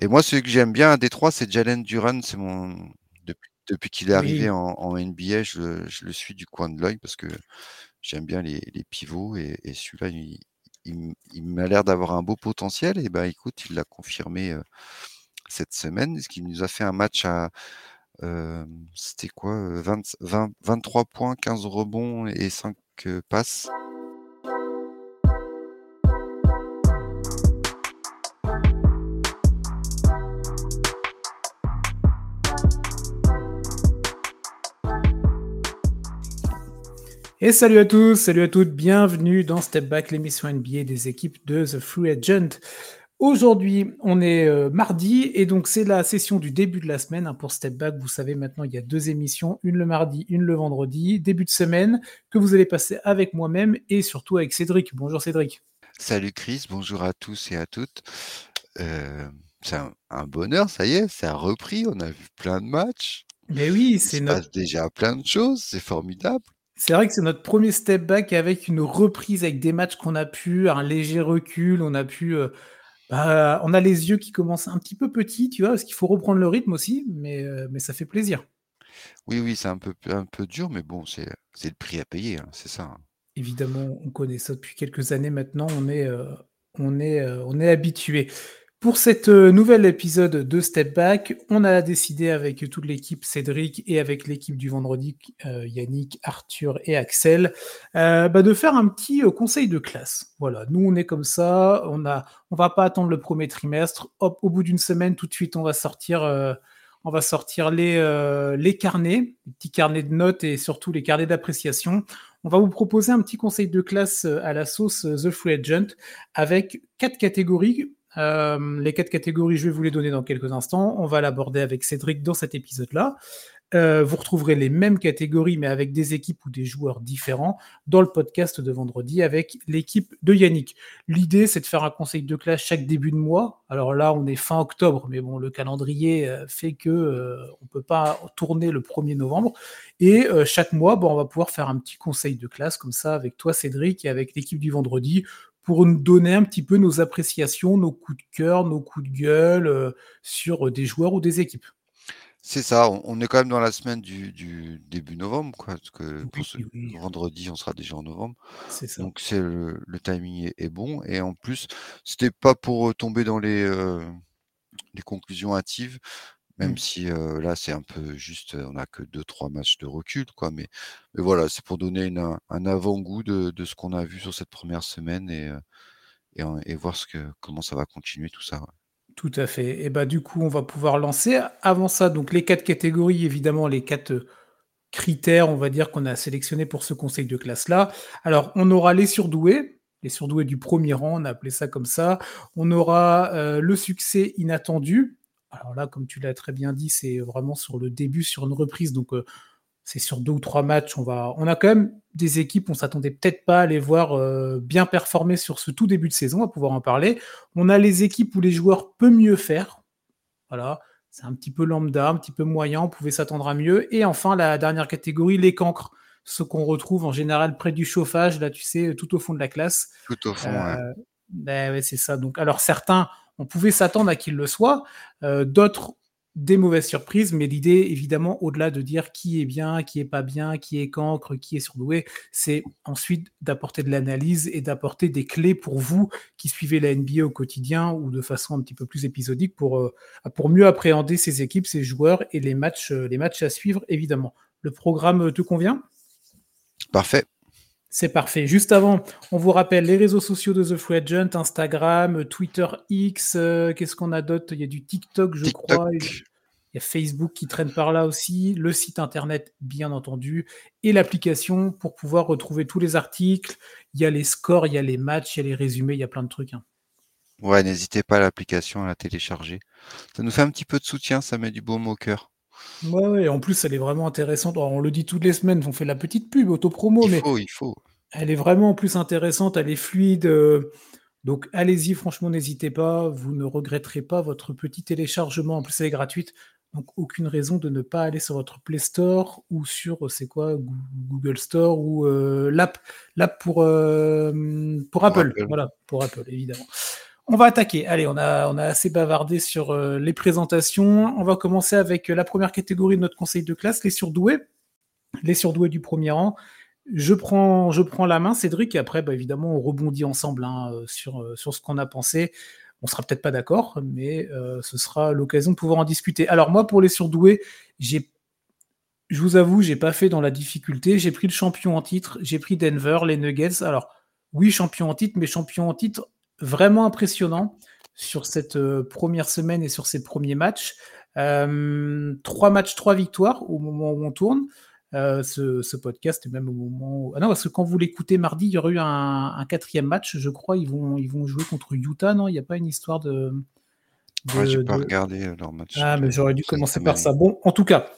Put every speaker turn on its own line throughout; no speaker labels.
Et moi, celui que j'aime bien à Détroit, c'est Jalen Duran. C'est mon depuis, depuis qu'il est arrivé en, en, NBA, je, je, le suis du coin de l'œil parce que j'aime bien les, les, pivots et, et celui-là, il, il, il m'a l'air d'avoir un beau potentiel. Et ben, écoute, il l'a confirmé euh, cette semaine, ce qui nous a fait un match à euh, c'était quoi 20, 20, 23 points, 15 rebonds et 5 euh, passes?
Et salut à tous, salut à toutes, bienvenue dans Step Back, l'émission NBA des équipes de The Free Agent. Aujourd'hui, on est euh, mardi et donc c'est la session du début de la semaine hein, pour Step Back. Vous savez maintenant, il y a deux émissions, une le mardi, une le vendredi, début de semaine que vous allez passer avec moi-même et surtout avec Cédric. Bonjour Cédric.
Salut Chris, bonjour à tous et à toutes. Euh, c'est un, bonheur, ça y est, ça a repris, on a vu plein de matchs.
Mais oui,
c'est notre... passe déjà plein de choses, c'est formidable.
C'est vrai que c'est notre premier step back avec une reprise, avec des matchs qu'on a pu, un léger recul, on a pu. Euh, bah, on a les yeux qui commencent un petit peu petits, tu vois, parce qu'il faut reprendre le rythme aussi, mais, euh, mais ça fait plaisir.
Oui, oui, c'est un peu, un peu dur, mais bon, c'est le prix à payer, hein, c'est ça. Hein.
Évidemment, on connaît ça depuis quelques années maintenant, on est, euh, on est, on est habitué. Pour cette euh, nouvel épisode de Step Back, on a décidé avec toute l'équipe Cédric et avec l'équipe du vendredi, euh, Yannick, Arthur et Axel, euh, bah, de faire un petit conseil de classe. Voilà, nous on est comme ça, on a, va pas attendre le premier trimestre. Hop, au bout d'une semaine, tout de suite, on va sortir, on va sortir les, les carnets, les petits carnets de notes et surtout les carnets d'appréciation. On va vous proposer un petit conseil de classe à la sauce The Free Agent avec quatre catégories euh, les quatre catégories, je vais vous les donner dans quelques instants. On va l'aborder avec Cédric dans cet épisode-là. Euh, vous retrouverez les mêmes catégories, mais avec des équipes ou des joueurs différents, dans le podcast de vendredi avec l'équipe de Yannick. L'idée, c'est de faire un conseil de classe chaque début de mois. Alors là, on est fin octobre, mais bon, le calendrier euh, fait que on peut pas tourner le 1er novembre. Et chaque mois, bon, on va pouvoir faire un petit conseil de classe comme ça avec toi, Cédric, et avec l'équipe du vendredi pour nous donner un petit peu nos appréciations, nos coups de cœur, nos coups de gueule euh, sur des joueurs ou des équipes.
C'est ça, on, est quand même dans la semaine du, début novembre, quoi, parce que vendredi, on sera déjà en novembre. Donc c'est le, timing est, bon. Et en plus, c'était pas pour tomber dans les, euh, les conclusions hâtives. Même mmh. si là, c'est un peu juste, on n'a que 2-3 matchs de recul, quoi. Mais, mais voilà, c'est pour donner un avant-goût de, de, ce qu'on a vu sur cette première semaine et, et, et, voir ce que, comment ça va continuer tout ça.
Tout à fait. Et bah du coup, on va pouvoir lancer. Avant ça, donc les quatre catégories, évidemment, les quatre critères, on va dire, qu'on a sélectionnés pour ce conseil de classe-là. Alors, on aura les surdoués, les surdoués du premier rang, on a appelé ça comme ça. On aura le succès inattendu, alors là, comme tu l'as très bien dit, c'est vraiment sur le début, sur une reprise. Donc, euh, c'est sur deux ou trois matchs. On, va... on a quand même des équipes, on s'attendait peut-être pas à les voir euh, bien performer sur ce tout début de saison, à pouvoir en parler. On a les équipes où les joueurs peuvent mieux faire. Voilà, c'est un petit peu lambda, un petit peu moyen, on pouvait s'attendre à mieux. Et enfin, la dernière catégorie, les cancres. Ce qu'on retrouve en général près du chauffage, là, tu sais, tout au fond de la classe.
Tout au fond, ouais.
Euh, ben c'est ça. Donc, alors certains on pouvait s'attendre à qu'il le soit. Euh, d'autres, des mauvaises surprises, mais l'idée, évidemment, au-delà de dire qui est bien, qui est pas bien, qui est cancre, qui est surdoué, c'est ensuite d'apporter de l'analyse et d'apporter des clés pour vous qui suivez la NBA au quotidien ou de façon un petit peu plus épisodique pour, euh, mieux appréhender ces équipes, ces joueurs et les matchs, euh, les matchs à suivre, évidemment. Le programme te convient?
Parfait.
C'est parfait. Juste avant, on vous rappelle les réseaux sociaux de The Free Agent, Instagram, Twitter X, euh, qu'est-ce qu'on a d'autre? Il y a du TikTok, je crois. Il y a Facebook qui traîne par là aussi, le site internet, bien entendu, et l'application pour pouvoir retrouver tous les articles. Il y a les scores, il y a les matchs, il y a les résumés, il y a plein de trucs. Hein.
Ouais, n'hésitez pas à l'application, à la télécharger. Ça nous fait un petit peu de soutien, ça met du baume au cœur.
Ouais, ouais, en plus, elle est vraiment intéressante. on le dit toutes les semaines, on fait la petite pub, auto-promo,
il
mais
faut, il faut.
Elle est vraiment en plus intéressante, elle est fluide. Euh, donc allez-y, franchement, n'hésitez pas, vous ne regretterez pas votre petit téléchargement. En plus, elle est gratuite, donc aucune raison de ne pas aller sur votre Play Store ou sur, euh, c'est quoi, Google Store ou euh, l'app, l'app pour, pour Apple. Voilà, pour Apple, évidemment. On va attaquer. Allez, on a, on a assez bavardé sur euh, les présentations. On va commencer avec la première catégorie de notre conseil de classe, les surdoués. Les surdoués du premier rang. Je prends, la main, Cédric, et après, bah, évidemment, on rebondit ensemble hein, sur, sur ce qu'on a pensé. On sera peut-être pas d'accord, mais ce sera l'occasion de pouvoir en discuter. Alors moi, pour les surdoués, j'ai je vous avoue, j'ai pas fait dans la difficulté. J'ai pris le champion en titre, j'ai pris Denver, les Nuggets. Alors, oui, champion en titre, mais champion en titre vraiment impressionnant sur cette euh, première semaine et sur ces premiers matchs. Euh, trois matchs, trois victoires au moment où on tourne. Euh, ce, podcast et même au moment où... Ah non, parce que quand vous l'écoutez mardi, il y aurait eu un, quatrième match, je crois. Ils vont, ils vont jouer contre Utah, non? Il n'y a pas une histoire de.
de j'ai pas regardé leur match.
Ah, mais j'aurais dû commencer par ça. Bon, en tout cas,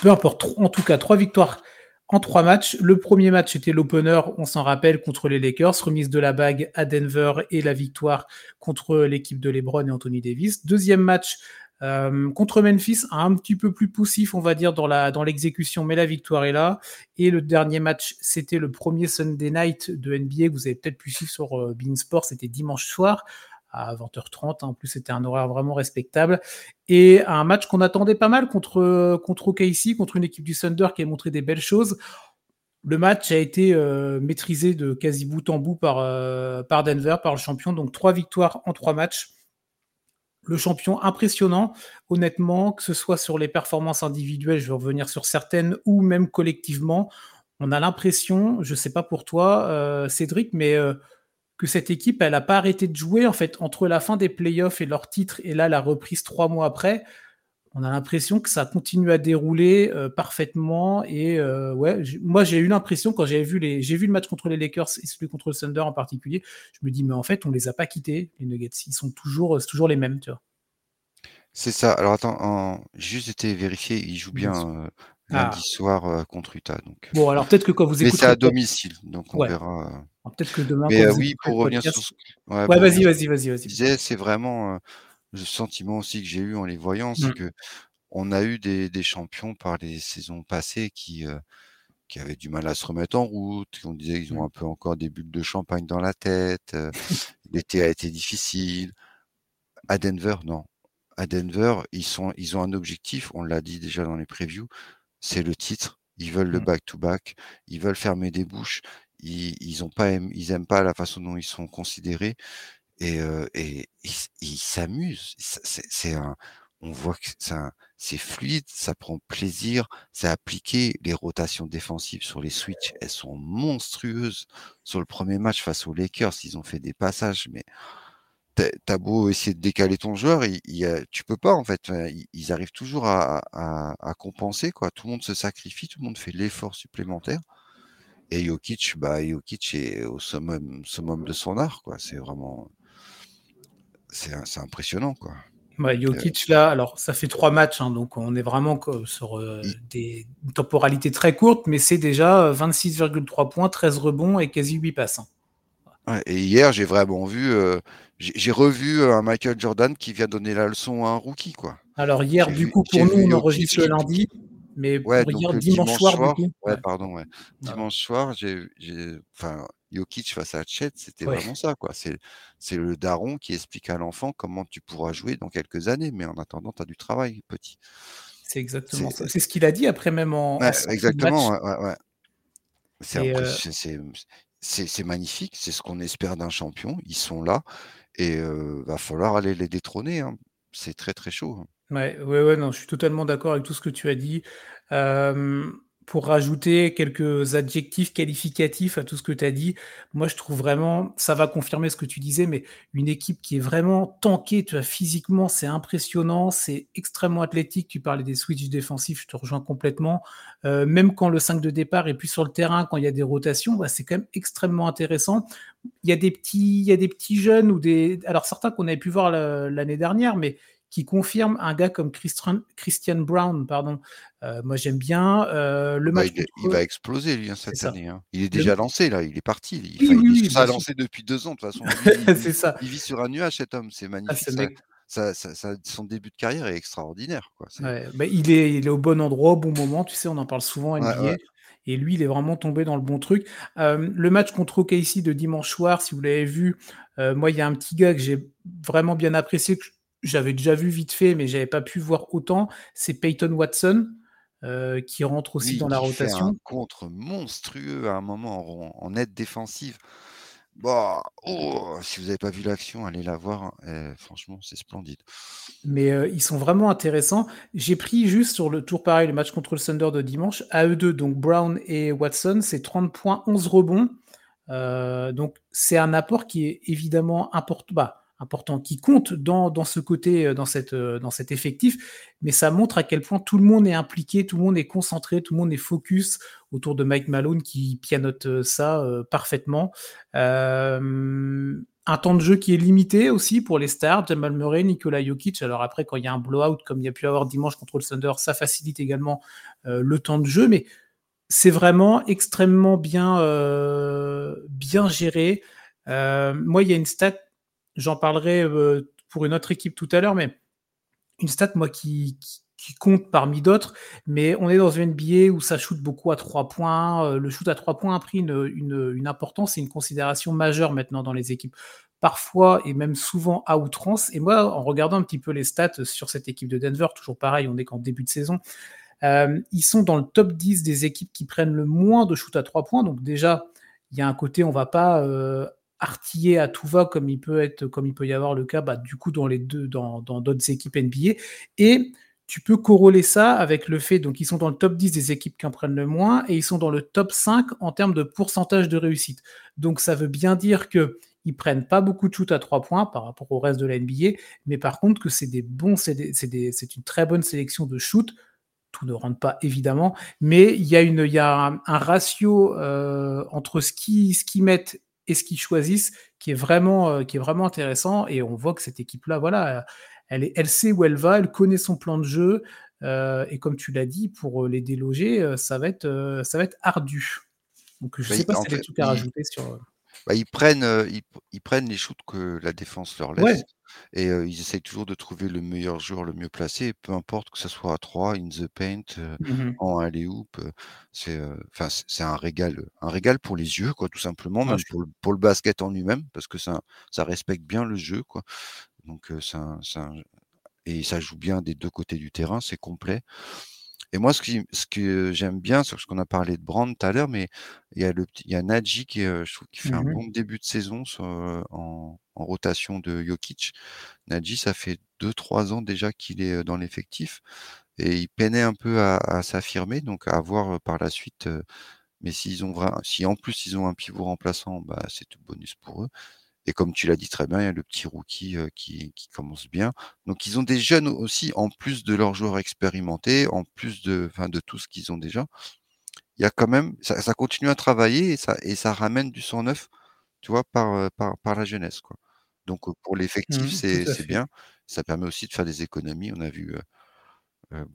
peu importe, en tout cas, trois victoires en trois matchs. Le premier match était l'opener, on s'en rappelle, contre les Lakers, remise de la bague à Denver et la victoire contre l'équipe de LeBron et Anthony Davis. Deuxième match euh, contre Memphis, un petit peu plus poussif, on va dire, dans, l'exécution, mais la victoire est là. Et le dernier match, c'était le premier Sunday night de NBA que vous avez peut-être pu suivre sur euh, Sport, c'était dimanche soir à 20h30. En plus, c'était un horaire vraiment respectable. Et un match qu'on attendait pas mal contre, contre OKC, contre une équipe du Thunder qui a montré des belles choses. Le match a été euh, maîtrisé de quasi bout en bout par, euh, par Denver, par le champion. Donc trois victoires en trois matchs. Le champion impressionnant, honnêtement, que ce soit sur les performances individuelles, je vais revenir sur certaines, ou même collectivement. On a l'impression, je ne sais pas pour toi, euh, Cédric, mais que cette équipe, elle n'a pas arrêté de jouer en fait entre la fin des playoffs et leur titre et là la reprise trois mois après. On a l'impression que ça continue à dérouler euh, parfaitement et euh, ouais, moi j'ai eu l'impression quand j'ai vu les, j'ai vu le match contre les Lakers et celui contre le Thunder en particulier, je me dis mais en fait on les a pas quittés les Nuggets, ils sont toujours, toujours les mêmes, tu vois.
C'est ça. Alors attends, juste été vérifié, ils jouent bien euh, lundi ah. soir contre Utah. Donc.
Bon alors peut-être que quand vous écoutez.
Mais c'est à domicile, donc on verra.
Peut-être que demain.
Mais oui, pour revenir sur ce
Ouais, vas-y, vas-y, vas-y, vas-y.
C'est vraiment le sentiment aussi que j'ai eu en les voyant, c'est mmh. que on a eu des, des, champions par les saisons passées qui, qui avaient du mal à se remettre en route. On disait qu'ils ont mmh. un peu encore des bulles de champagne dans la tête. L'été a été difficile. À Denver, non. À Denver, ils, sont, ils ont un objectif, on l'a dit déjà dans les previews, c'est le titre. Ils veulent le mmh. back-to-back, ils veulent fermer des bouches, ils, ils ont pas, ils aiment pas la façon dont ils sont considérés et, euh, et ils s'amusent. C'est un, on voit que c'est fluide, ça prend plaisir, c'est appliqué. Les rotations défensives sur les switches, elles sont monstrueuses. Sur le premier match face aux Lakers, ils ont fait des passages, mais t'as beau essayer de décaler ton joueur, il, il, tu peux pas en fait. Ils, arrivent toujours à, à, à, compenser quoi. Tout le monde se sacrifie, tout le monde fait l'effort supplémentaire. Et Jokic, bah, Jokic est au summum, summum de son art, quoi. C'est vraiment, c'est impressionnant, quoi.
Ouais, Jokic, là, alors ça fait trois matchs, hein, donc on est vraiment sur euh, des temporalités très courtes, mais c'est déjà 26,3 euh, points, 13 rebonds et quasi 8 passes. Hein.
Ouais, et hier, j'ai vraiment vu, euh, j'ai revu un Michael Jordan qui vient donner la leçon à un rookie, quoi.
Alors hier, du coup, pour nous, on enregistre le lundi. Mais pour hier, dimanche, soir,
ouais, pardon, ouais. Dimanche soir, j'ai, enfin, Jokic face à Chet, c'était vraiment ça, quoi. C'est, le daron qui explique à l'enfant comment tu pourras jouer dans quelques années, mais en attendant, tu as du travail, petit.
C'est exactement ça. C'est ce qu'il a dit après même en.
exactement, ouais, ouais, C'est, magnifique, c'est ce qu'on espère d'un champion. Ils sont là et euh, va falloir aller les détrôner. Hein. C'est très très chaud. Hein.
Ouais, ouais, ouais, non, je suis totalement d'accord avec tout ce que tu as dit. Pour rajouter quelques adjectifs qualificatifs à tout ce que tu as dit, moi je trouve vraiment, ça va confirmer ce que tu disais, mais une équipe qui est vraiment tankée, tu vois, physiquement, c'est impressionnant, c'est extrêmement athlétique. Tu parlais des switches défensifs, je te rejoins complètement. même quand le 5 de départ est plus sur le terrain, quand il y a des rotations, bah, c'est quand même extrêmement intéressant. Il y a des petits, il y a des petits jeunes ou des, alors certains qu'on avait pu voir l'année dernière, mais qui confirme un gars comme Christian, Christian Brown. Pardon. Euh, moi, j'aime bien euh, le
bah,
match.
il, va exploser, lui, hein, cette année. Hein. Il est déjà lancé, là. Il est parti. Il, il, lancé depuis deux ans, de toute façon.
c'est ça.
Il vit sur un nuage, cet homme. C'est ah, magnifique. ça, son début de carrière est extraordinaire. Quoi.
Bah, il, est, il est au bon endroit, au bon moment. Tu sais, on en parle souvent, NBA. Et lui, il est vraiment tombé dans le bon truc. le match contre OKC de dimanche soir, si vous l'avez vu, moi, il y a un petit gars que j'ai vraiment bien apprécié, que j'avais déjà vu vite fait, mais j'avais pas pu voir autant. C'est Peyton Watson. qui rentre aussi dans la rotation. Fait
un contre monstrueux à un moment en aide défensive. Bah, oh, si vous n'avez pas vu l'action, allez la voir. Hein. Eh, franchement, c'est splendide.
Mais euh, ils sont vraiment intéressants. J'ai pris juste sur le tour pareil, le match contre le Thunder de dimanche, à eux deux, donc Brown et Watson, c'est 30 points, 11 rebonds. Euh, donc c'est un apport qui est évidemment important. Bah, important, qui compte dans, dans ce côté, euh, dans, cette, euh, dans cet effectif, mais ça montre à quel point tout le monde est impliqué, tout le monde est concentré, tout le monde est focus autour de Mike Malone qui pianote euh, ça parfaitement. un temps de jeu qui est limité aussi pour les stars, Jamal Murray, Nikola Jokic. Alors après, quand il y a un blowout comme il y a pu avoir dimanche contre le Thunder, ça facilite également le temps de jeu, mais c'est vraiment extrêmement bien, bien géré. moi, il y a une stat J'en parlerai euh, pour une autre équipe tout à l'heure, mais une stat, moi, qui, compte parmi d'autres, mais on est dans une NBA où ça shoot beaucoup à trois points. Euh, le shoot à trois points a pris une, importance et une considération majeure maintenant dans les équipes. Parfois et même souvent à outrance. Et moi, en regardant un petit peu les stats sur cette équipe de Denver, toujours pareil, on est qu'en début de saison, euh, ils sont dans le top 10 des équipes qui prennent le moins de shoot à trois points. Donc déjà, il y a un côté, on va pas artillé à tout va comme il peut être, comme il peut y avoir le cas, bah, du coup dans les deux, dans d'autres équipes NBA. Et tu peux corroler ça avec le fait, donc ils sont dans le top 10 des équipes qui en prennent le moins et ils sont dans le top 5 en termes de pourcentage de réussite. Donc ça veut bien dire que ils prennent pas beaucoup de shoot à 3 points par rapport au reste de la NBA, mais par contre que c'est des bons, c'est une très bonne sélection de shoot. Tout ne rentre pas évidemment, mais il y a, une, y a un, ratio euh, entre ce qu'ils mettent et ce qu'ils choisissent qui est vraiment, euh, qui est vraiment intéressant. Et on voit que cette équipe-là, voilà, elle, est, elle sait où elle va, elle connaît son plan de jeu. Euh, et comme tu l'as dit, pour euh, les déloger, ça va être, ça va être ardu. Donc je ne sais pas si tu as des trucs à rajouter sur.
Bah, ils, prennent, ils, prennent les shoots que la défense leur laisse. Et ils essayent toujours de trouver le meilleur joueur le mieux placé, peu importe que ce soit à 3, in the paint, mmh en alley-oop. c'est un régal, un régal pour les yeux, quoi, tout simplement, même pour, le, pour le basket en lui-même, parce que ça, ça respecte bien le jeu, quoi. Donc ça, ça, et ça joue bien des deux côtés du terrain, c'est complet. Et moi, ce, qui, ce que j'aime bien, c'est ce qu'on a parlé de Brand tout à l'heure, mais il y a le il y a Nadji qui, je trouve, qui fait un mmh bon début de saison en, rotation de Jokic. Nadji, ça fait 2-3 ans déjà qu'il est dans l'effectif et il peinait un peu à, s'affirmer, donc à voir par la suite. mais s'ils ont si en plus ils ont un pivot remplaçant, bah, c'est tout bonus pour eux. Et comme tu l'as dit très bien, il y a le petit rookie qui, commence bien. Donc ils ont des jeunes aussi, en plus de leurs joueurs expérimentés, en plus de, de tout ce qu'ils ont déjà. Il y a quand même, ça, continue à travailler et ça, et ça ramène du sang neuf, tu vois, par, par, la jeunesse. Quoi. Donc pour l'effectif, mmh, c'est bien. Ça permet aussi de faire des économies. On a vu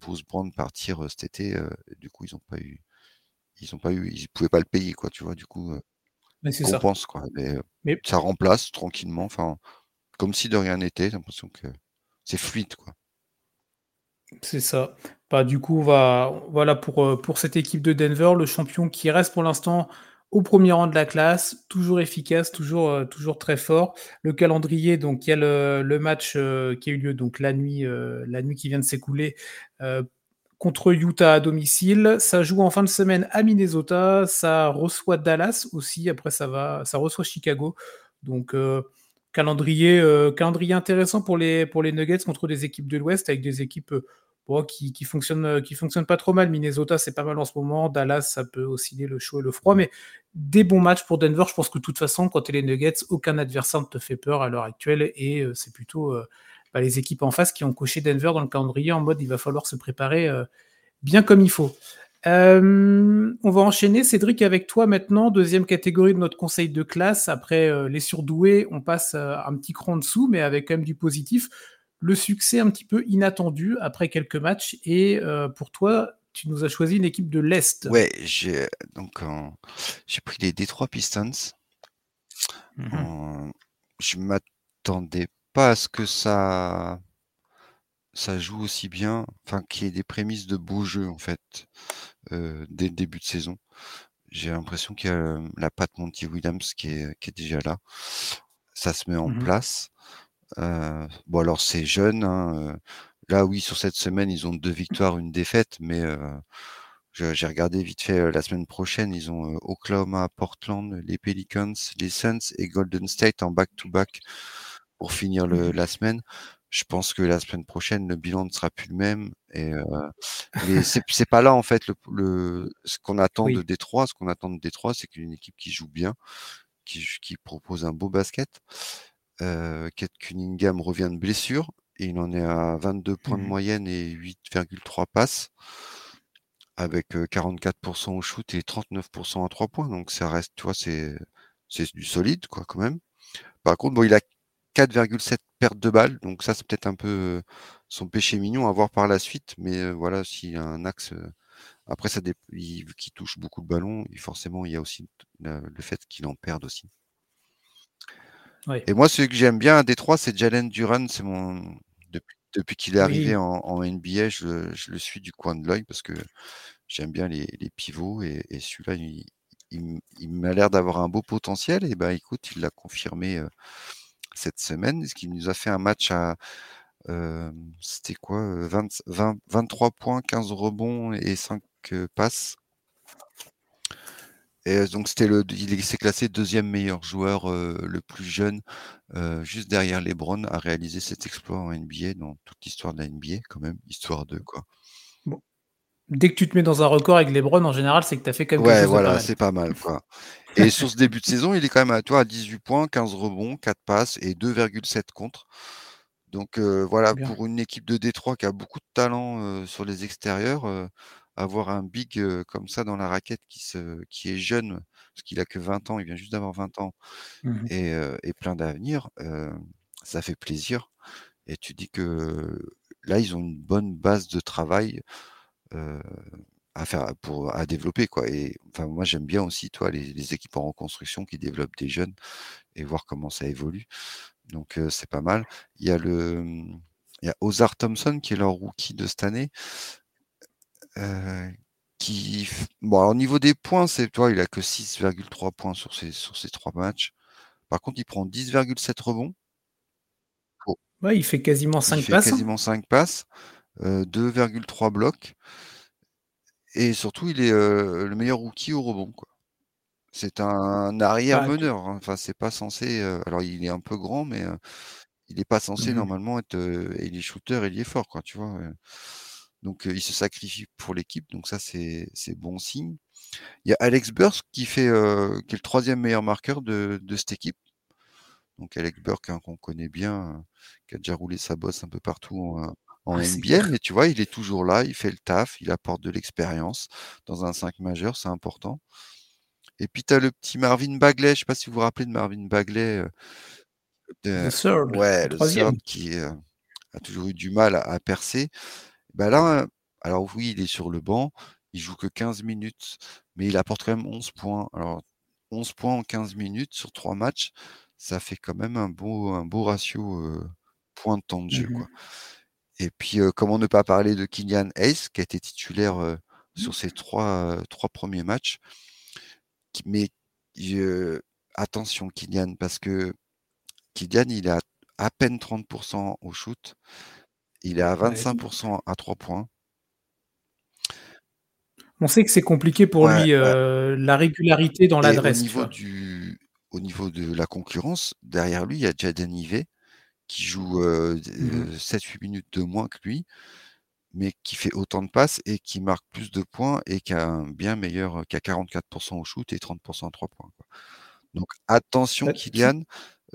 Bruce Brand partir cet été. du coup, ils n'ont pas eu, ils ont pas eu, ils pouvaient pas le payer, quoi. Tu vois, du coup. Ça. quoi. Mais, ça remplace tranquillement, enfin, comme si de rien n'était. J'ai l'impression que c'est fluide, quoi.
C'est ça. Bah, du coup, va, voilà pour, pour cette équipe de Denver, le champion qui reste pour l'instant au premier rang de la classe, toujours efficace, toujours, toujours très fort. Le calendrier, donc il y a le, match qui a eu lieu donc la nuit, la nuit qui vient de s'écouler contre Utah à domicile. Ça joue en fin de semaine à Minnesota. Ça reçoit Dallas aussi. Après, ça va, ça reçoit Chicago. Donc, euh, calendrier, euh, calendrier intéressant pour les, pour les Nuggets contre des équipes de l'Ouest avec des équipes euh, qui, qui, fonctionnent, qui fonctionnent pas trop mal. Minnesota, c'est pas mal en ce moment. Dallas, ça peut osciller le chaud et le froid. Mais des bons matchs pour Denver. Je pense que de toute façon, quand tu es les Nuggets, aucun adversaire ne te fait peur à l'heure actuelle. Et c'est plutôt bah, les équipes en face qui ont coché Denver dans le calendrier en mode il va falloir se préparer euh, bien comme il faut. Euh, on va enchaîner, Cédric, avec toi maintenant. Deuxième catégorie de notre conseil de classe. Après euh, les surdoués, on passe un petit cran en dessous, mais avec quand même du positif. Le succès un petit peu inattendu après quelques matchs. Et pour toi, tu nous as choisi une équipe de l'Est.
Ouais, j'ai donc j'ai pris les Detroit Pistons. Mmh je m'attendais pas à ce que ça ça joue aussi bien, enfin qu'il y ait des prémices de beau jeu en fait, dès le début de saison. J'ai l'impression qu'il y a la patte Monty Williams qui est, qui est déjà là. Ça se met en
Mmh
place. bon alors c'est jeune, hein, là oui sur cette semaine ils ont deux victoires, une défaite, mais j'ai regardé vite fait la semaine prochaine, ils ont Oklahoma, Portland, les Pelicans, les Suns et Golden State en back-to-back pour finir le,
mmh
la semaine. Je pense que la semaine prochaine, le bilan ne sera plus le même. Et euh, c'est pas là en fait le, le ce qu'on attend de Détroit. Ce qu'on attend de Détroit, c'est qu'une équipe qui joue bien, qui, qui propose un beau basket. Euh, Kate Cunningham revient de blessure et il en est à 22 points de mmh moyenne et 8,3 passes avec 44% au shoot et 39% à 3 points. Donc ça reste, tu vois, c'est du solide quoi quand même. Par contre, bon, il a 4,7 pertes de balles, donc ça c'est peut-être un peu son péché mignon à voir par la suite, mais voilà, s'il y a un axe, après ça il, qui touche beaucoup de ballons, forcément il y a aussi le fait qu'il en perde aussi. Et moi, ce que j'aime bien à Détroit, c'est Jalen Duran, c'est mon depuis, depuis qu'il est arrivé en, NBA, je, le suis du coin de l'œil parce que j'aime bien les, pivots et, celui-là, il, il, m'a l'air d'avoir un beau potentiel. Et ben, écoute, il l'a confirmé cette semaine, ce qui nous a fait un match à c'était quoi 23 points, 15 rebonds et 5 passes. Et donc c'était le, il s'est classé deuxième meilleur joueur le plus jeune, juste derrière LeBron, à réaliser cet exploit en NBA dans toute l'histoire de la NBA quand même, histoire de quoi.
Bon. Dès que tu te mets dans un record avec LeBron, en général, c'est que tu as fait quelque
ouais,
chose
voilà, c'est pas mal quoi. Et sur ce début de saison, il est quand même à, toi, à 18 points, 15 rebonds, 4 passes et 2,7 contre. Donc voilà, pour une équipe de Détroit qui a beaucoup de talent sur les extérieurs, avoir un big comme ça dans la raquette qui, se, qui est jeune, parce qu'il a que 20 ans, il vient juste d'avoir 20 ans, mmh et, plein d'avenir, ça fait plaisir. Et tu dis que là, ils ont une bonne base de travail à faire pour à développer quoi. Et enfin moi j'aime bien aussi toi les, équipes en reconstruction qui développent des jeunes et voir comment ça évolue. Donc c'est pas mal. Il y a le mmh, il y a Ozar Thompson qui est leur rookie de cette année. qui bon au niveau des points c'est toi il a que 6,3 points sur ces sur ces trois matchs. Par contre il prend 10,7 rebonds.
Ouais, il fait quasiment 5
il
fait passes.
Hein. Quasiment 5 passes, 2,3 blocs. Et surtout, il est le meilleur rookie au rebond. C'est un arrière meneur. Hein. Enfin, c'est pas censé. alors, il est un peu grand, mais il n'est pas censé mmh normalement être. il est shooter, il est fort, quoi. Tu vois. Donc, il se sacrifie pour l'équipe. Donc, ça, c'est bon signe. Il y a Alex Burst qui fait, qui est le troisième meilleur marqueur de, de cette équipe. Donc Alex Burke, hein, qu'on connaît bien, qui a déjà roulé sa bosse un peu partout en ah, NBA, mais tu vois, il est toujours là, il fait le taf, il apporte de l'expérience. Dans un 5 majeur, c'est important. Et puis, tu as le petit Marvin Bagley, je ne sais pas si vous vous rappelez de Marvin Bagley.
le third,
ouais, le, third qui a toujours eu du mal à, percer. Ben là, alors oui, il est sur le banc, il joue que 15 minutes, mais il apporte quand même 11 points. Alors, 11 points en 15 minutes sur 3 matchs, ça fait quand même un beau, un beau ratio point de temps de jeu. Mmh quoi. Et puis, comment ne pas parler de Kylian Hayes, qui a été titulaire mmh. sur ses trois, trois premiers matchs. Mais attention, Kylian, parce que Kylian, il a à peine 30% au shoot. Il est à 25% à 3 points.
On sait que c'est compliqué pour lui, la régularité dans l'adresse.
Au, niveau du, au niveau de la concurrence, derrière lui, il y a Jaden Ivey qui joue 7-8 mmh minutes de moins que lui, mais qui fait autant de passes et qui marque plus de points et qui a un bien meilleur, qui a 44% au shoot et 30% à 3 points. Donc attention bah, Kylian,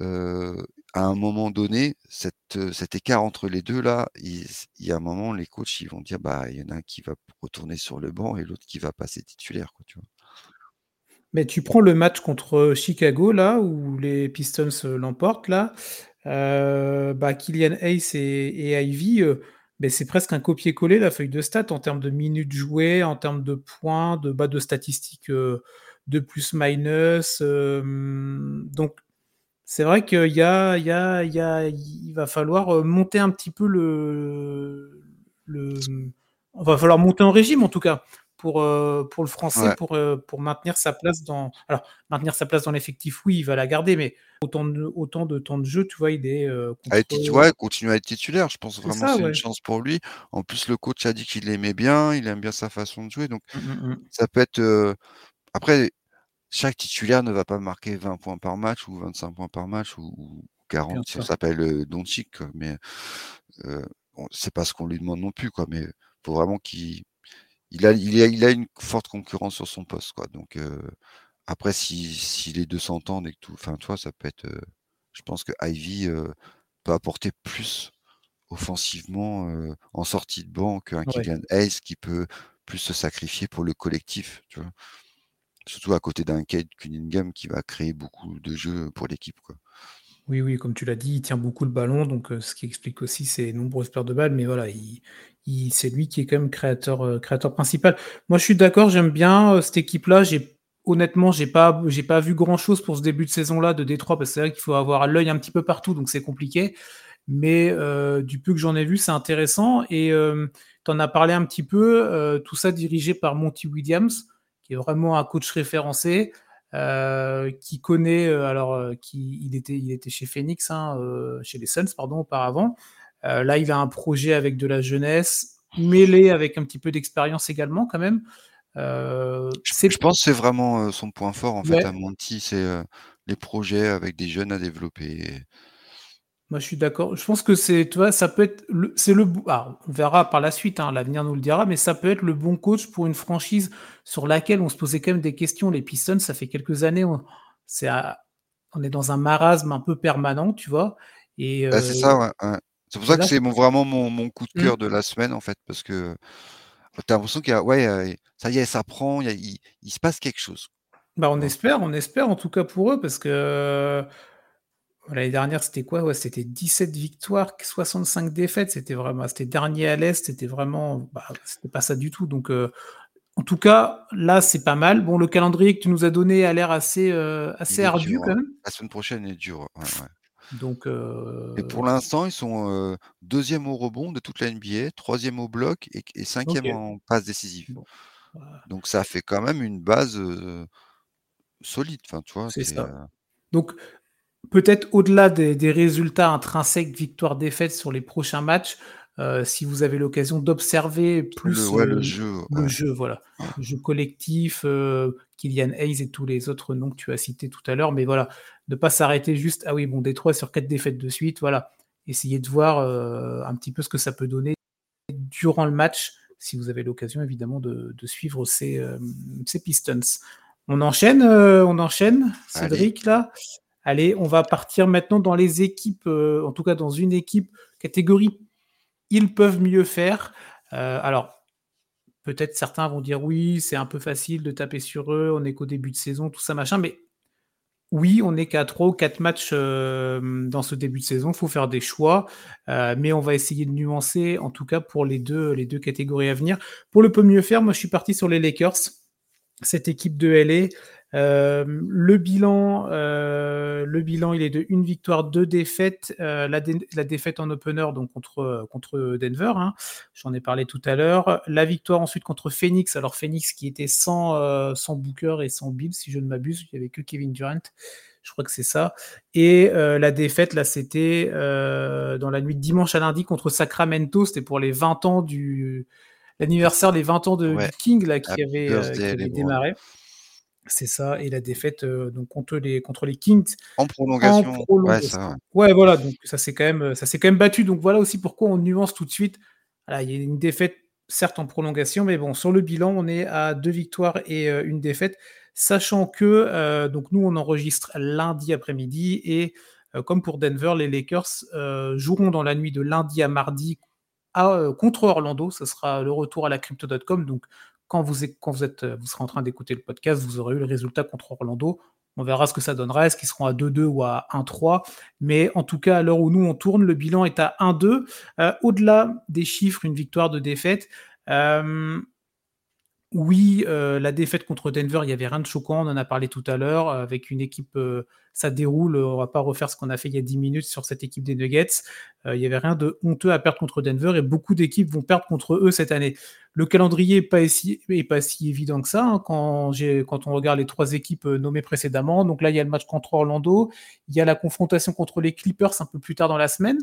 à un moment donné, cette, cet écart entre les deux là, il, y a un moment, les coachs ils vont dire bah il y en a un qui va retourner sur le banc et l'autre qui va passer titulaire. Quoi, tu vois?
Mais tu prends le match contre Chicago là où les Pistons l'emportent là, euh, bah, Kylian Hayes et, Ivy, euh, c'est presque un copier-coller la feuille de stats en termes de minutes jouées, en termes de points, de bas de statistiques euh, de plus-minus. donc, c'est vrai qu'il y a, il y a, il y a, il va falloir monter un petit peu le, le, on va falloir monter en régime en tout cas pour, euh, pour le français, pour, euh, pour maintenir sa place dans. Alors, maintenir sa place dans l'effectif, oui, il va la garder, mais autant de, autant de temps de jeu, tu vois, il est.
Euh, contre... continuer à être titulaire, je pense vraiment c'est une chance pour lui. En plus, le coach a dit qu'il l'aimait bien, il aime bien sa façon de jouer, donc mmh, mmh, mmh. ça peut être. Après, chaque titulaire ne va pas marquer 20 points par match ou 25 points par match ou, 40 si on s'appelle Doncic, mais c'est pas ce qu'on lui demande non plus, quoi. Mais faut vraiment qu'il il a, il, a, une forte concurrence sur son poste. Quoi. Donc, après, si, si, les deux s'entendent et que tout, enfin, toi, ça peut être. je pense que Ivy peut apporter plus offensivement en sortie de banc qu'un Kylian Hayes qui peut plus se sacrifier pour le collectif. Tu vois? Surtout à côté d'un Kate Cunningham qui va créer beaucoup de jeux pour l'équipe. Quoi.
Oui, oui, comme tu l'as dit, il tient beaucoup le ballon, donc ce qui explique aussi ses nombreuses pertes de balles, mais voilà, il, c'est lui qui est quand même créateur, euh, créateur principal. Moi, je suis d'accord, j'aime bien euh, cette équipe-là. Honnêtement, j'ai pas, pas vu grand-chose pour ce début de saison-là de Détroit parce que c'est vrai qu'il faut avoir l'œil un petit peu partout, donc c'est compliqué. Mais euh, du peu que j'en ai vu, c'est intéressant. Et tu en as parlé un petit peu. tout ça dirigé par Monty Williams, qui est vraiment un coach référencé. Qui connaît, alors, qui, il, était, il était chez Phoenix, hein, chez les Suns, pardon, auparavant. Euh, là, il a un projet avec de la jeunesse, mêlé avec un petit peu d'expérience également, quand même.
Euh, je, pense que c'est vraiment euh, son point fort, en fait, à Monty, c'est les projets avec des jeunes à développer.
Moi, je suis d'accord. Je pense que c'est, tu vois, ça peut être, c'est le, ah, on verra par la suite, hein, l'avenir nous le dira, mais ça peut être le bon coach pour une franchise sur laquelle on se posait quand même des questions. Les Pistons, ça fait quelques années, on, c'est on est dans un marasme un peu permanent, tu vois.
Et bah, c'est ça, ouais. C'est pour ça que c'est vraiment mon, coup de mmh. cœur de la semaine, en fait, parce que tu as l'impression qu'il y a, ouais, ça y est, ça prend, il, se passe quelque chose.
Bah, on espère, on espère en tout cas pour eux, parce que l'année dernière, c'était quoi? Ouais, C'était 17 victoires, 65 défaites, c'était vraiment, c'était dernier à l'Est, c'était vraiment, bah, c'était pas ça du tout. Donc, en tout cas, là, c'est pas mal. Bon, le calendrier que tu nous as donné a l'air assez, assez ardu quand hein. même.
La semaine prochaine est dure. Ouais,
donc,
Et pour l'instant, ils sont deuxième au rebond de toute la NBA, troisième au bloc et, cinquième en passe décisive. Donc ça fait quand même une base solide. Enfin, tu vois,
c'est ça. Donc peut-être au-delà des, résultats intrinsèques, victoire-défaite sur les prochains matchs, si vous avez l'occasion d'observer plus
le, jeu,
le jeu, voilà, le jeu collectif, Kylian Hayes et tous les autres noms que tu as cités tout à l'heure, mais voilà, ne pas s'arrêter juste, ah oui, bon, Détroit sur quatre défaites de suite, voilà. Essayez de voir euh, un petit peu ce que ça peut donner durant le match, si vous avez l'occasion évidemment de, suivre ces, euh, ces, Pistons. On enchaîne, euh, on enchaîne, Cédric, là? Allez, on va partir maintenant dans les équipes, en tout cas dans une équipe catégorie ils peuvent mieux faire. alors, peut-être certains vont dire oui, c'est un peu facile de taper sur eux, on est qu'au début de saison, tout ça, machin, mais oui, on n'est qu'à 3 ou 4 matchs dans ce début de saison. Il faut faire des choix, mais on va essayer de nuancer, en tout cas pour les deux, les deux catégories à venir. Pour le peu mieux faire, moi je suis parti sur les Lakers, cette équipe de LA. Euh, le bilan, euh, le bilan, il est de une victoire, deux défaites. Euh, la, défaite en opener, donc contre contre Denver, hein. j'en ai parlé tout à l'heure. La victoire ensuite contre Phoenix. Alors Phoenix qui était sans sans Booker et sans Bill, si je ne m'abuse, il n'y avait que Kevin Durant. Je crois que c'est ça. Et la défaite, là, c'était dans la nuit de dimanche à lundi contre Sacramento. C'était pour les 20 ans du l'anniversaire des 20 ans de, King là, qui avait, qui avait démarré. C'est ça, et la défaite donc contre les contre les Kings
en prolongation.
Ouais, voilà, donc ça s'est quand même ça s'est quand même battu. Donc voilà aussi pourquoi on nuance tout de suite. il y a une défaite certes en prolongation, mais bon sur le bilan on est à deux victoires et une défaite, sachant que donc nous on enregistre lundi après-midi et comme pour Denver, les Lakers joueront dans la nuit de lundi à mardi à, contre Orlando. Ce sera le retour à la crypto.com. Donc quand êtes, vous serez en train d'écouter le podcast, vous aurez eu le résultat contre Orlando. On verra ce que ça donnera. Est-ce qu'ils seront à 2-2 ou à 1-3 Mais en tout cas, à l'heure où nous on tourne, le bilan est à 1-2. Euh, au-delà des chiffres, une victoire de défaite. Euh, oui, euh, la défaite contre Denver, il n'y avait rien de choquant, on en a parlé tout à l'heure, avec une équipe, euh, ça déroule, on va pas refaire ce qu'on a fait il y a 10 minutes sur cette équipe des Nuggets. Euh, il n'y avait rien de honteux à perdre contre Denver et beaucoup d'équipes vont perdre contre eux cette année. Le calendrier n'est pas, si, pas si évident que ça hein, quand, on regarde les trois équipes nommées précédemment. Donc là, il y a le match contre Orlando, il y a la confrontation contre les Clippers un peu plus tard dans la semaine,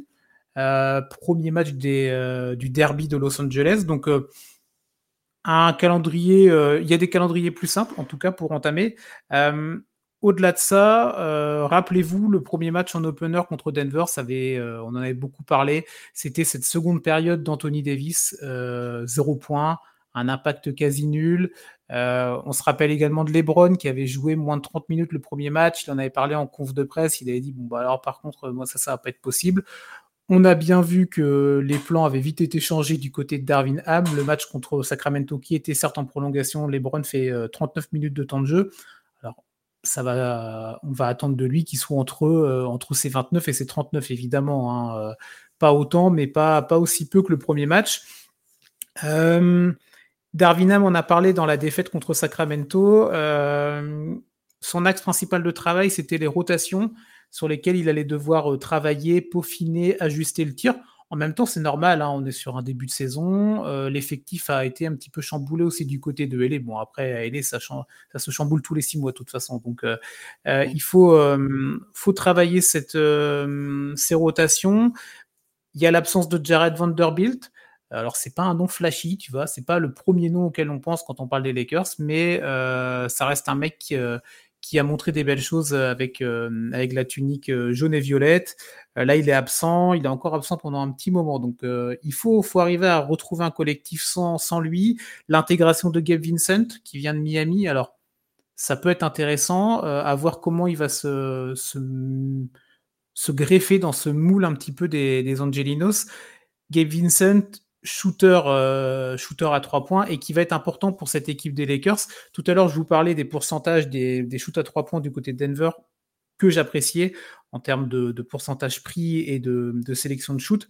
premier match du derby de Los Angeles. Donc un calendrier, euh, il y a des calendriers plus simples, en tout cas pour entamer. Euh, au-delà de ça, euh, rappelez-vous le premier match en opener contre Denver, ça avait, on en avait beaucoup parlé. C'était cette seconde période d'Anthony Davis, zéro point, un impact quasi nul. on se rappelle également de LeBron qui avait joué moins de 30 minutes le premier match. Il en avait parlé en conf de presse. Il avait dit bon bah alors par contre moi ça ça va pas être possible. On a bien vu que les plans avaient vite été changés du côté de Darwin Ham. Le match contre Sacramento, qui était certes en prolongation, LeBron fait 39 euh, minutes de temps de jeu. Alors, ça va, on va attendre de lui qu'il soit entre, euh, entre ses 29 et ses 39, évidemment. Hein. Euh, pas autant, mais pas, pas aussi peu que le premier match. Darwin Ham, on a parlé dans la défaite contre Sacramento. son axe principal de travail, c'était les rotations sur lesquels il allait devoir euh, travailler, peaufiner, ajuster le tir. En même temps, c'est normal, hein, on est sur un début de saison. Euh, l'effectif a été un petit peu chamboulé aussi du côté de LA. Bon, après, LA, ça, ça, se chamboule tous les six mois de toute façon. Donc, euh, il faut, faut travailler cette, ces rotations. Il y a l'absence de Jared Vanderbilt. Alors, c'est pas un nom flashy, tu vois, c'est pas le premier nom auquel on pense quand on parle des Lakers, mais ça reste un mec qui, qui a montré des belles choses euh, avec, euh, avec la tunique euh, jaune et violette. là, il est absent, il est encore absent pendant un petit moment. Donc, il faut, faut arriver à retrouver un collectif sans, sans lui. L'intégration de Gabe Vincent, qui vient de Miami, alors, ça peut être intéressant à voir comment il va se, se, se, greffer dans ce moule un petit peu des, des Angelinos. Gabe Vincent, shooter, euh, shooter à trois points et qui va être important pour cette équipe des Lakers. Tout à l'heure, je vous parlais des pourcentages des, shoots à trois points du côté de Denver que j'appréciais en termes de, pourcentage pris et de, sélection de shoot.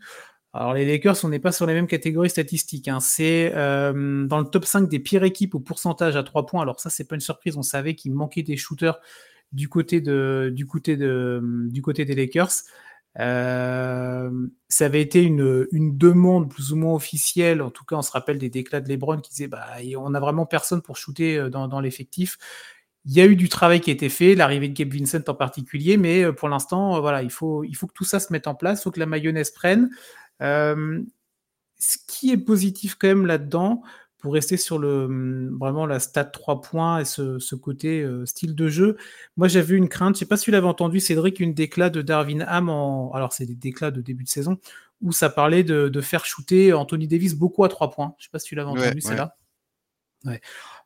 Alors les Lakers, on n'est pas sur les mêmes catégories statistiques. Hein. C'est euh, dans le top 5 des pires équipes au pourcentage à trois points. Alors ça, c'est pas une surprise. On savait qu'il manquait des shooters du côté, du côté, du côté des Lakers. Euh, ça avait été une, demande plus ou moins officielle. En tout cas, on se rappelle des déclats de LeBron qui disaient bah, on n'a vraiment personne pour shooter euh, dans, l'effectif. Il y a eu du travail qui a été fait, l'arrivée de Gabe Vincent en particulier, mais euh, pour l'instant, voilà, il faut, il faut que tout ça se mette en place, il faut que la mayonnaise prenne. Ce qui est positif quand même là-dedans, pour rester sur le hum, vraiment la stat 3 points et ce, côté euh, style de jeu, moi j'avais une crainte, je sais pas si tu l'avais entendu, Cédric, une déclat de Darwin Ham, en... alors c'est des déclats de début de saison, où ça parlait de, faire shooter Anthony Davis beaucoup à 3 points. Je sais pas si tu l'avais entendu, c'est là. Ouais.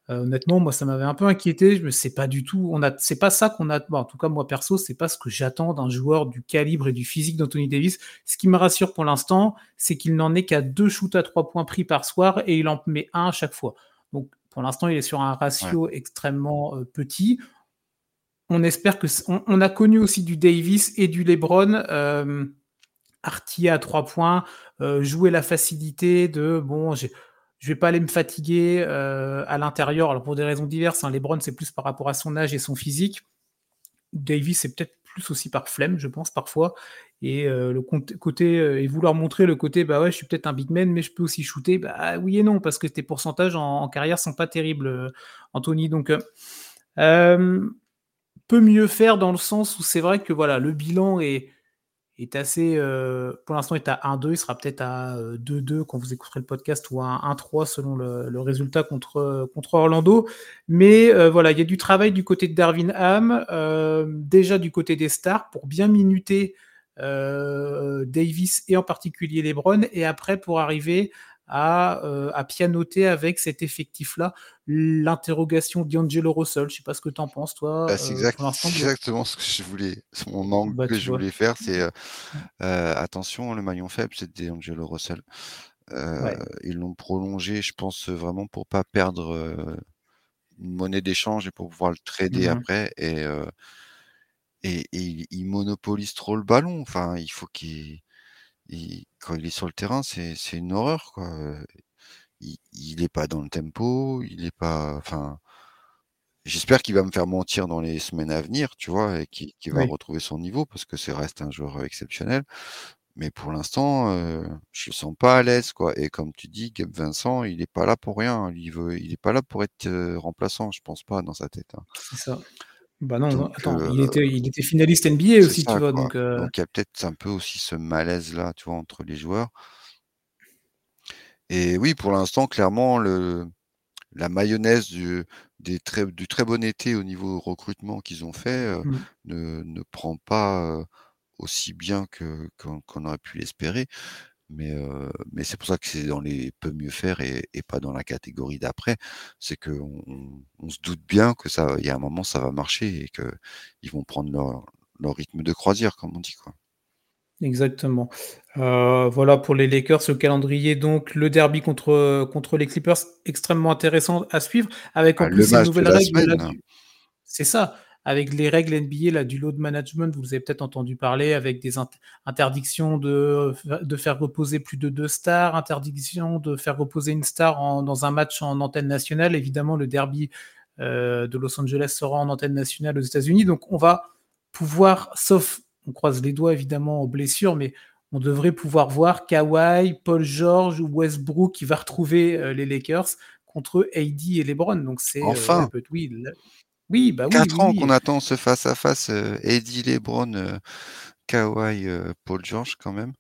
Euh, honnêtement, moi, ça m'avait un peu inquiété. Je me sais pas du tout. On a, c'est pas ça qu'on a. en tout cas, moi perso, c'est pas ce que j'attends d'un joueur du calibre et du physique d'Anthony Davis. Ce qui me rassure pour l'instant, c'est qu'il n'en est qu'à deux shoots à trois points pris par soir et il en met un à chaque fois. Donc, pour l'instant, il est sur un ratio extrêmement euh, petit. On espère que on, a connu aussi du Davis et du LeBron. Euh, à trois points, euh, jouer la facilité de bon, j'ai je vais pas aller me fatiguer euh, à l'intérieur. Alors pour des raisons diverses, hein, LeBron c'est plus par rapport à son âge et son physique. Davis c'est peut-être plus aussi par flemme, je pense parfois. Et euh, le côté euh, et vouloir montrer le côté bah ouais je suis peut-être un big man mais je peux aussi shooter. Bah oui et non parce que tes pourcentages en, en carrière sont pas terribles, Anthony. Donc peut mieux faire dans le sens où c'est vrai que voilà le bilan est est assez, euh, pour l'instant, est à 1-2. Il sera peut-être à 2-2 euh, quand vous écouterez le podcast ou à 1-3 selon le, résultat contre, contre Orlando. Mais euh, voilà, il y a du travail du côté de Darwin Ham, déjà du côté des stars pour bien minuter Davis et en particulier LeBron. Et après, pour arriver à, à pianoter avec cet effectif-là l'interrogation d'Angelo Russell. Je sais pas ce que tu en penses, toi.
Bah, c'est exactement ce que je voulais, mon angle bah, que je voulais faire. C'est euh, attention, le maillon faible, c'est d'Angelo Russell. Ils l'ont prolongé, je pense, vraiment pour pas perdre une monnaie d'échange et pour pouvoir le trader mmh après. Et, et, il, monopolise trop le ballon. Enfin, il faut qu'il. Quand il est sur le terrain, c'est une horreur. Quoi il, est pas dans le tempo, il pas, enfin, j'espère qu'il va me faire mentir dans les semaines à venir, tu vois, et qu'il va retrouver son niveau parce que c'est reste un joueur exceptionnel. Mais pour l'instant, euh, je le sens pas à l'aise, quoi. Et comme tu dis, Gabe Vincent, il est pas là pour rien. Il veut, il est pas là pour être euh, remplaçant, je pense pas dans sa tête. Hein.
C'est ça. Bah non, attends, il, était, il était finaliste NBA aussi, tu vois. Donc,
euh donc il y a peut-être un peu aussi ce malaise là, tu vois, entre les joueurs. Et oui, pour l'instant, clairement, le, la mayonnaise du, des très, du très bon été au niveau recrutement qu'ils ont fait euh, mmh. ne, ne, prend pas euh, aussi bien que, qu'on, aurait pu l'espérer. Mais, euh, mais c'est pour ça que c'est dans les peu mieux faire et, et pas dans la catégorie d'après. C'est qu'on on, se doute bien que ça, il y a un moment, ça va marcher et qu'ils vont prendre leur, leur rythme de croisière, comme on dit. Quoi.
Exactement. Euh, voilà pour les Lakers, le calendrier, donc le derby contre, contre les Clippers, extrêmement intéressant à suivre, avec en ah, plus ces nouvelles règles. C'est ça, avec les règles NBA là, du load management, vous avez peut-être entendu parler, avec des interdictions de, de faire reposer plus de deux stars, interdiction de faire reposer une star dans un match en antenne nationale. Évidemment, le derby euh, de Los Angeles sera en antenne nationale aux États-Unis, donc on va pouvoir, sauf on croise les doigts évidemment aux blessures, mais on devrait pouvoir voir Kawhi, Paul George ou Westbrook qui va retrouver euh, les Lakers contre AD et LeBron. Donc c'est
euh, enfin.
oui, oui, bah oui.
Quatre ans qu'on attend ce face à face euh, AD, LeBron, Kawhi, Paul George quand même.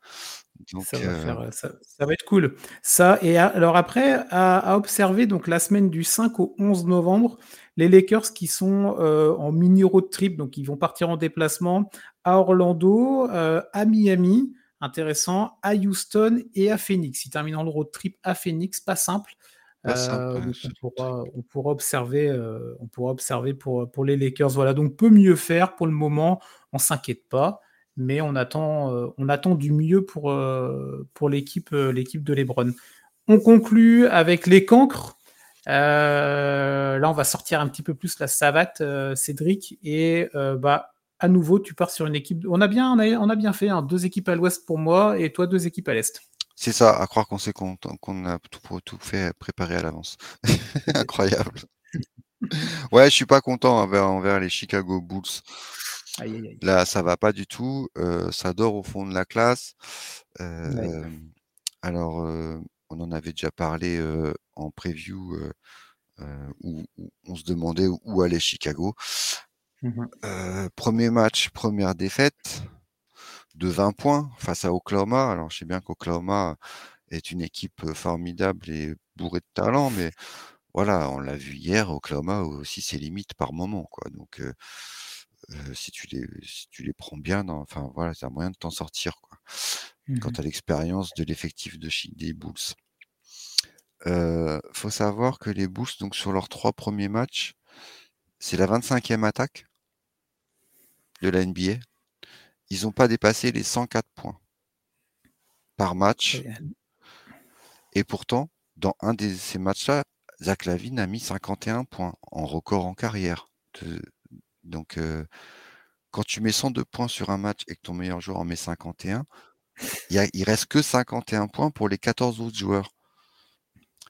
ça, va ça, va être cool. Ça, et alors après, à, observer donc la semaine du 5 au 11 novembre, les Lakers qui sont en mini road trip, donc ils vont partir en déplacement à Orlando, euh, à Miami, intéressant, à Houston et à Phoenix. Ils terminent le road trip à Phoenix, pas simple. Euh, on, pourra, observer, euh, on pourra observer pour, pour les Lakers. Voilà, donc peut mieux faire pour le moment. On s'inquiète pas, mais on attend, on attend du mieux pour, pour l'équipe, l'équipe de LeBron. On conclut avec les cancres. là, on va sortir un petit peu plus la savate, Cédric, et bah, à nouveau, tu pars sur une équipe. On a bien, on a, bien fait, hein. deux équipes à l'ouest pour moi et toi deux équipes à l'est.
C'est ça, à croire qu'on sait qu'on a tout, tout fait préparer à l'avance. Incroyable. ouais, je suis pas content envers, les Chicago Bulls. Là, ça va pas du tout. Euh, ça dort au fond de la classe. Euh, alors, euh, on en avait déjà parlé en preview où, on se demandait où allait Chicago. Mmh premier match, première défaite de 20 points face à Oklahoma. Alors, je sais bien qu'Oklahoma est une équipe formidable et bourrée de talent, mais voilà, on l'a vu hier, Oklahoma aussi ses limites par moment, quoi. Donc, si tu les, si tu les prends bien, enfin voilà, c'est un moyen de t'en sortir, quoi. Mmh Quant à l'expérience de l'effectif de des Bulls. Euh, faut savoir que les Bulls, donc sur leurs trois premiers matchs, c'est la 25e attaque de la NBA. Ils n'ont pas dépassé les 104 points par match. Et pourtant, dans un de ces matchs-là, Zach Lavine a mis 51 points en record en carrière. Donc, euh, quand tu mets 102 points sur un match et que ton meilleur joueur en met 51, il, ne reste que 51 points pour les 14 autres joueurs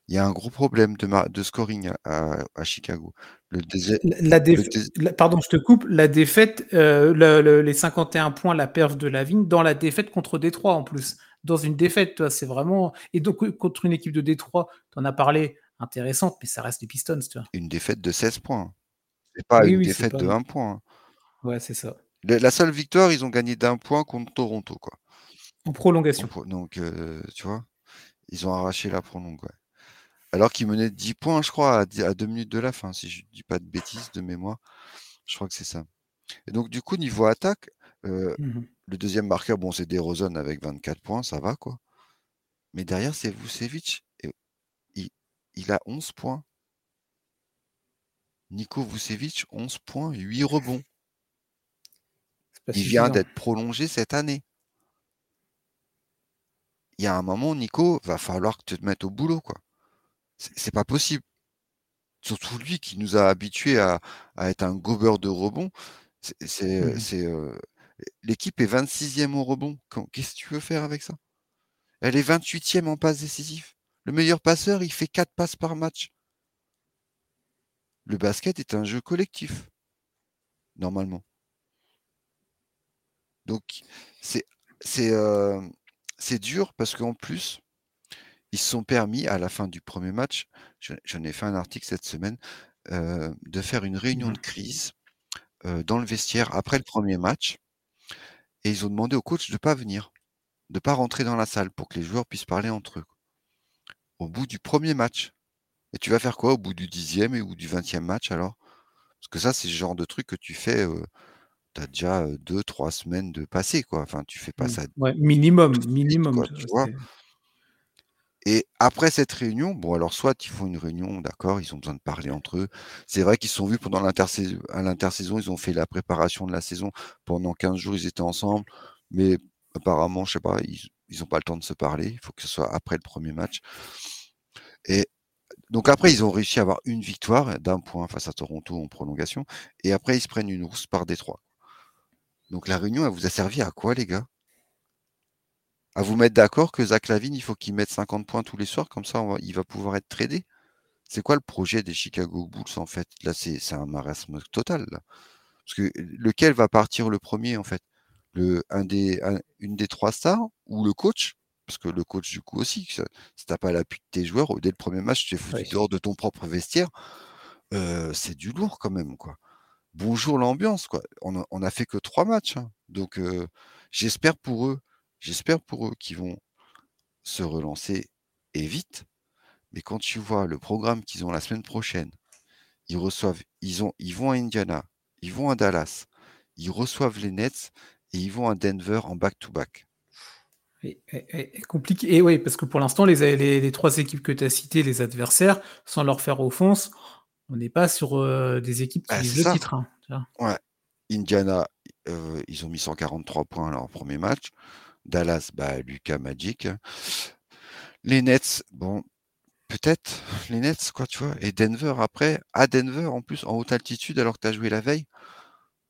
il y a un gros problème de, scoring à, Chicago.
la, pardon, je te coupe. La défaite, euh, les 51 points, la perf de la vigne, dans la défaite contre Détroit en plus. Dans une défaite, toi, c'est vraiment. Et donc, contre une équipe de Détroit, tu en as parlé, intéressante, mais ça reste les Pistons, tu vois.
Une défaite de 16 points. C'est pas une défaite de 1 point.
Ouais, c'est ça.
La seule victoire, ils ont gagné d'un point contre Toronto, quoi.
En prolongation.
donc, euh, tu vois, ils ont arraché la prolongue, ouais. Alors qu'il menait 10 points, je crois, à, deux minutes de la fin, si je ne dis pas de bêtises de mémoire. Je crois que c'est ça. Et donc, du coup, niveau attaque, euh, mmh le deuxième marqueur, bon, c'est DeRozan avec 24 points, ça va, quoi. Mais derrière, c'est Vucevic. Et il, a 11 points. Nico Vucevic, 11 points, 8 rebonds. Il vient d'être prolongé cette année. Il y a un moment, Nico, va falloir que tu te mettes au boulot, quoi c'est pas possible. Surtout lui qui nous a habitués à, être un gobeur de rebond. C'est, mmh euh, l'équipe est 26e au rebond. Qu'est-ce que tu veux faire avec ça? Elle est 28e en passe décisive. Le meilleur passeur, il fait 4 passes par match. Le basket est un jeu collectif, normalement. Donc, c'est euh, dur parce qu'en plus, ils se sont permis, à la fin du premier match, j'en ai fait un article cette semaine, euh, de faire une réunion
Mmh.
de crise euh, dans le vestiaire après le premier match. Et ils ont demandé au coach de ne pas venir, de ne pas rentrer dans la salle pour que les joueurs puissent parler entre eux. Au bout du premier match. Et tu vas faire quoi au bout du dixième et ou du vingtième match alors? Parce que ça, c'est le genre de truc que tu fais, tu as déjà deux, trois semaines de passé, quoi. Enfin, tu fais pas
Mmh.
ça.
Ouais, minimum, minimum.
tu vois? Et après cette réunion, bon alors soit ils font une réunion, d'accord, ils ont besoin de parler entre eux. C'est vrai qu'ils se sont vus pendant l'intersaison, ils ont fait la préparation de la saison. Pendant 15 jours, ils étaient ensemble, mais apparemment, je sais pas, ils n'ont pas le temps de se parler. Il faut que ce soit après le premier match. Et donc après, ils ont réussi à avoir une victoire d'un point face à Toronto en prolongation. Et après, ils se prennent une rousse par Détroit. Donc la réunion, elle vous a servi à quoi, les gars? À vous mettre d'accord que Zach Lavine, il faut qu'il mette 50 points tous les soirs, comme ça il va pouvoir être tradé. C'est quoi le projet des Chicago Bulls en fait? Là, c'est un marasme total. Parce que lequel va partir le premier en fait? Le, un des, Une des trois stars ou le coach? Parce que le coach, du coup, aussi, si t'as pas l'appui de tes joueurs, dès le premier match, tu es foutu dehors de ton propre vestiaire. Euh, c'est du lourd quand même, quoi. Bonjour l'ambiance, quoi. On a, a fait que trois matchs. Hein. Donc, euh, j'espère pour eux J'espère pour eux qu'ils vont se relancer et vite. Mais quand tu vois le programme qu'ils ont la semaine prochaine, ils reçoivent, ils, ont, ils vont à Indiana, ils vont à Dallas, ils reçoivent les Nets et ils vont à Denver en back-to-back.
compliqué. Et oui, parce que pour l'instant, les, les, trois équipes que tu as citées, les adversaires, sans leur faire offense, on n'est pas sur euh, des équipes qui visent le titre. Hein,
ouais. Indiana, euh, ils ont mis 143 points à leur premier match. Dallas, bah, Lucas Magic. Les Nets, bon, peut-être les Nets, quoi, tu vois. Et Denver, après, à Denver, en plus, en haute altitude, alors que tu as joué la veille,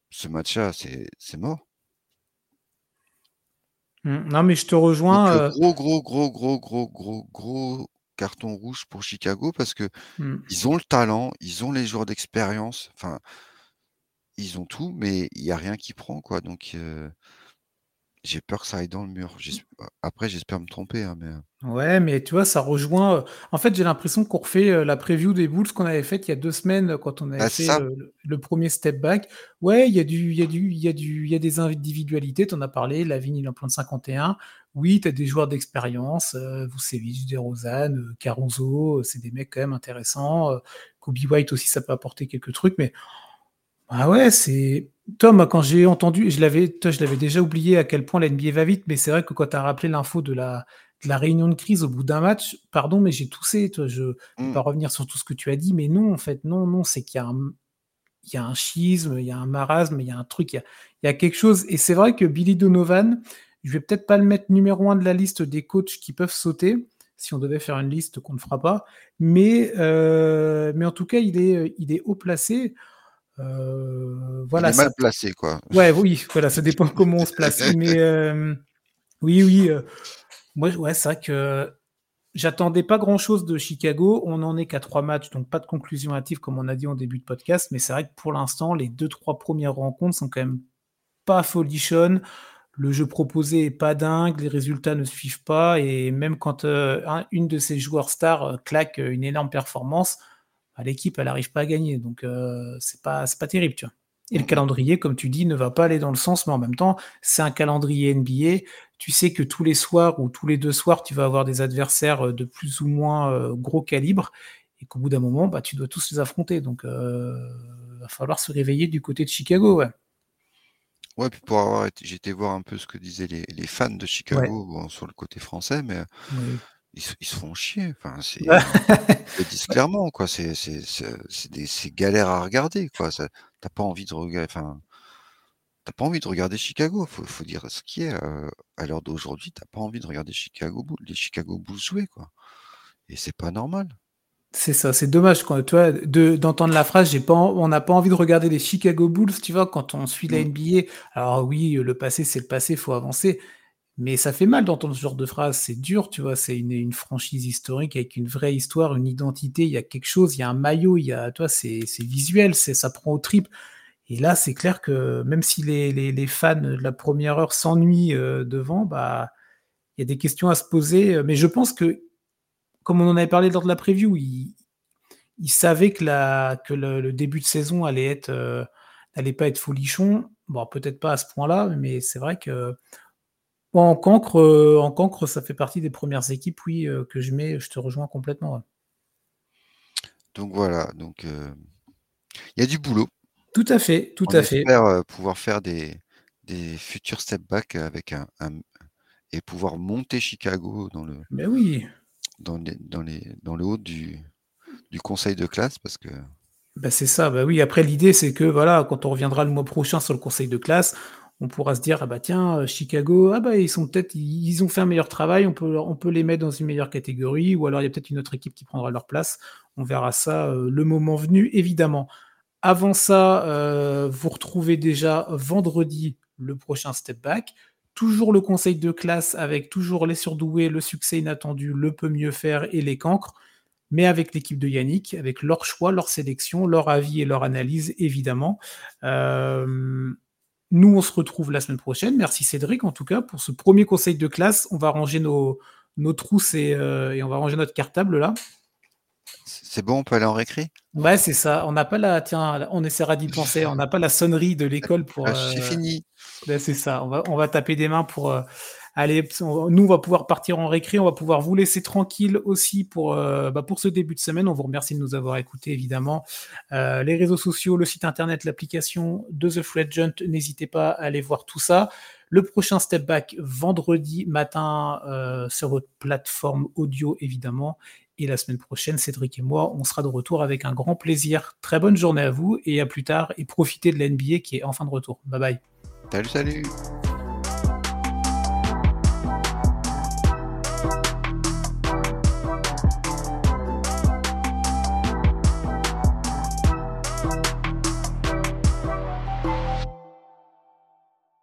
ce match-là, c'est mort.
Mmh, non, mais je te rejoins.
Euh gros, gros, gros, gros, gros, gros, gros carton rouge pour Chicago parce que mmh. ils ont le talent, ils ont les joueurs d'expérience, enfin, ils ont tout, mais il n'y a rien qui prend, quoi. Donc, euh, j'ai peur que ça aille dans le mur. Après, j'espère me tromper, hein, mais. Euh.
Ouais, mais tu vois, ça rejoint. En fait, j'ai l'impression qu'on refait la preview des Bulls qu'on avait faite il y a deux semaines quand on avait bah, fait le, premier step back. Ouais, il y a du, y a du, il y a du, il y a des individualités. Tu en as parlé. Lavigne, il est en plan de 51. Oui, tu as des joueurs d'expérience. Euh, Vucevic, DeRozan, euh, Caruso. C'est des mecs quand même intéressants. Kobe White aussi, ça peut apporter quelques trucs, mais ah ouais, c'est. Tom, quand j'ai entendu, je l'avais, je l'avais déjà oublié à quel point la NBA va vite, mais c'est vrai que quand tu as rappelé l'info de la, de la réunion de crise au bout d'un match, pardon, mais j'ai toussé, toi, je ne vais mmh. pas revenir sur tout ce que tu as dit, mais non, en fait, non, non, c'est qu'il y a un, il y a un schisme, il y a un marasme, il y a un truc, il y a, il y a quelque chose. Et c'est vrai que Billy Donovan, je vais peut-être pas le mettre numéro un de la liste des coachs qui peuvent sauter, si on devait faire une liste qu'on ne fera pas, mais, euh, mais en tout cas, il est, il est haut placé.
Euh, voilà, mal placé, quoi.
Ouais, oui, voilà, ça dépend comment on se place. Mais euh, oui, oui. Euh, moi, ouais, c'est vrai que j'attendais pas grand-chose de Chicago. On en est qu'à trois matchs, donc pas de conclusion hâtive comme on a dit en début de podcast. Mais c'est vrai que pour l'instant, les deux, trois premières rencontres sont quand même pas folichonnes. Le jeu proposé est pas dingue, les résultats ne suivent pas. Et même quand une de ces joueurs stars claque une énorme performance, l'équipe, elle n'arrive pas à gagner. Donc, euh, c'est pas, pas terrible, tu vois. Et le calendrier, comme tu dis, ne va pas aller dans le sens, mais en même temps, c'est un calendrier NBA. Tu sais que tous les soirs ou tous les deux soirs, tu vas avoir des adversaires euh, de plus ou moins euh, gros calibre, et qu'au bout d'un moment, bah, tu dois tous les affronter. Donc, il va falloir se réveiller du côté de Chicago, ouais.
Ouais, puis pour avoir été, j'étais voir un peu ce que disaient les, fans de Chicago sur le côté français, mais ils, se font chier. Enfin, c'est, ils disent clairement, quoi. C'est, c'est, c'est, des, c'est galère à regarder, quoi. Ça, t'as pas envie de regarder, enfin, t'as pas envie de regarder Chicago. Faut, faut dire ce qui est. Euh, à l'heure d'aujourd'hui, t'as pas envie de regarder Chicago les Chicago Bulls jouer, quoi. Et c'est pas normal.
C'est ça, c'est dommage quand tu vois, de, d'entendre la phrase j'ai pas on n'a pas envie de regarder les Chicago Bulls, tu vois, quand on suit la mmh. NBA. Alors oui, le passé c'est le passé, faut avancer. Mais ça fait mal d'entendre ce genre de phrase. C'est dur, tu vois. C'est une, franchise historique avec une vraie histoire, une identité. Il y a quelque chose, il y a un maillot, il y a, toi, c'est visuel, ça prend au trip. Et là, c'est clair que même si les, les, les, fans de la première heure s'ennuient euh, devant, bah, il y a des questions à se poser. Mais je pense que, comme on en avait parlé lors de la preview, ils, ils savaient que, la, que le, début de saison allait être, euh, n'allait pas être folichon. Bon, peut-être pas à ce point-là, mais c'est vrai que en cancre, euh, en cancre, ça fait partie des premières équipes, oui, que je mets. Je te rejoins complètement.
Donc voilà, donc il y a du boulot.
Tout à fait, tout à fait.
Euh, pouvoir faire des, des futurs step back avec un, et pouvoir monter Chicago dans le.
Mais oui.
Dans les, dans les, dans le haut du, du conseil de classe parce que.
Bah c'est ça, bah oui. Après, l'idée, c'est que voilà, quand on reviendra le mois prochain sur le conseil de classe, on pourra se dire ah bah tiens, euh, Chicago, ah bah ils sont peut-être, ils ont fait un meilleur travail, on peut, les mettre dans une meilleure catégorie, ou alors il y a peut-être une autre équipe qui prendra leur place. On verra ça euh, le moment venu, évidemment. Avant ça, euh, vous retrouvez déjà vendredi le prochain step back. Toujours le conseil de classe avec toujours les surdoués, le succès inattendu, le peut mieux faire et les cancres, mais avec l'équipe de Yannick, avec leur choix, leur sélection, leur avis et leur analyse, évidemment. Nous, on se retrouve la semaine prochaine. Merci Cédric, en tout cas, pour ce premier conseil de classe. On va ranger nos, nos trousses et, euh, et on va ranger notre cartable là.
C'est bon, on peut aller en récré?
Ouais, c'est ça. On n'a pas la. Tiens, on essaiera d'y penser. On n'a pas la sonnerie de l'école pour.
C'est euh, fini.
c'est ça. On va, on va taper des mains pour euh, aller. Nous, on va pouvoir partir en récré. On va pouvoir vous laisser tranquille aussi pour, euh, bah, ce début de semaine. On vous remercie de nous avoir écoutés, évidemment. les réseaux sociaux, le site internet, l'application de The Fred N'hésitez pas à aller voir tout ça. Le prochain step back vendredi matin sur votre plateforme audio, évidemment. Et la semaine prochaine, Cédric et moi, on sera de retour avec un grand plaisir. Très bonne journée à vous et à plus tard. Et profitez de la qui est enfin de retour. Bye bye.
Salut, salut.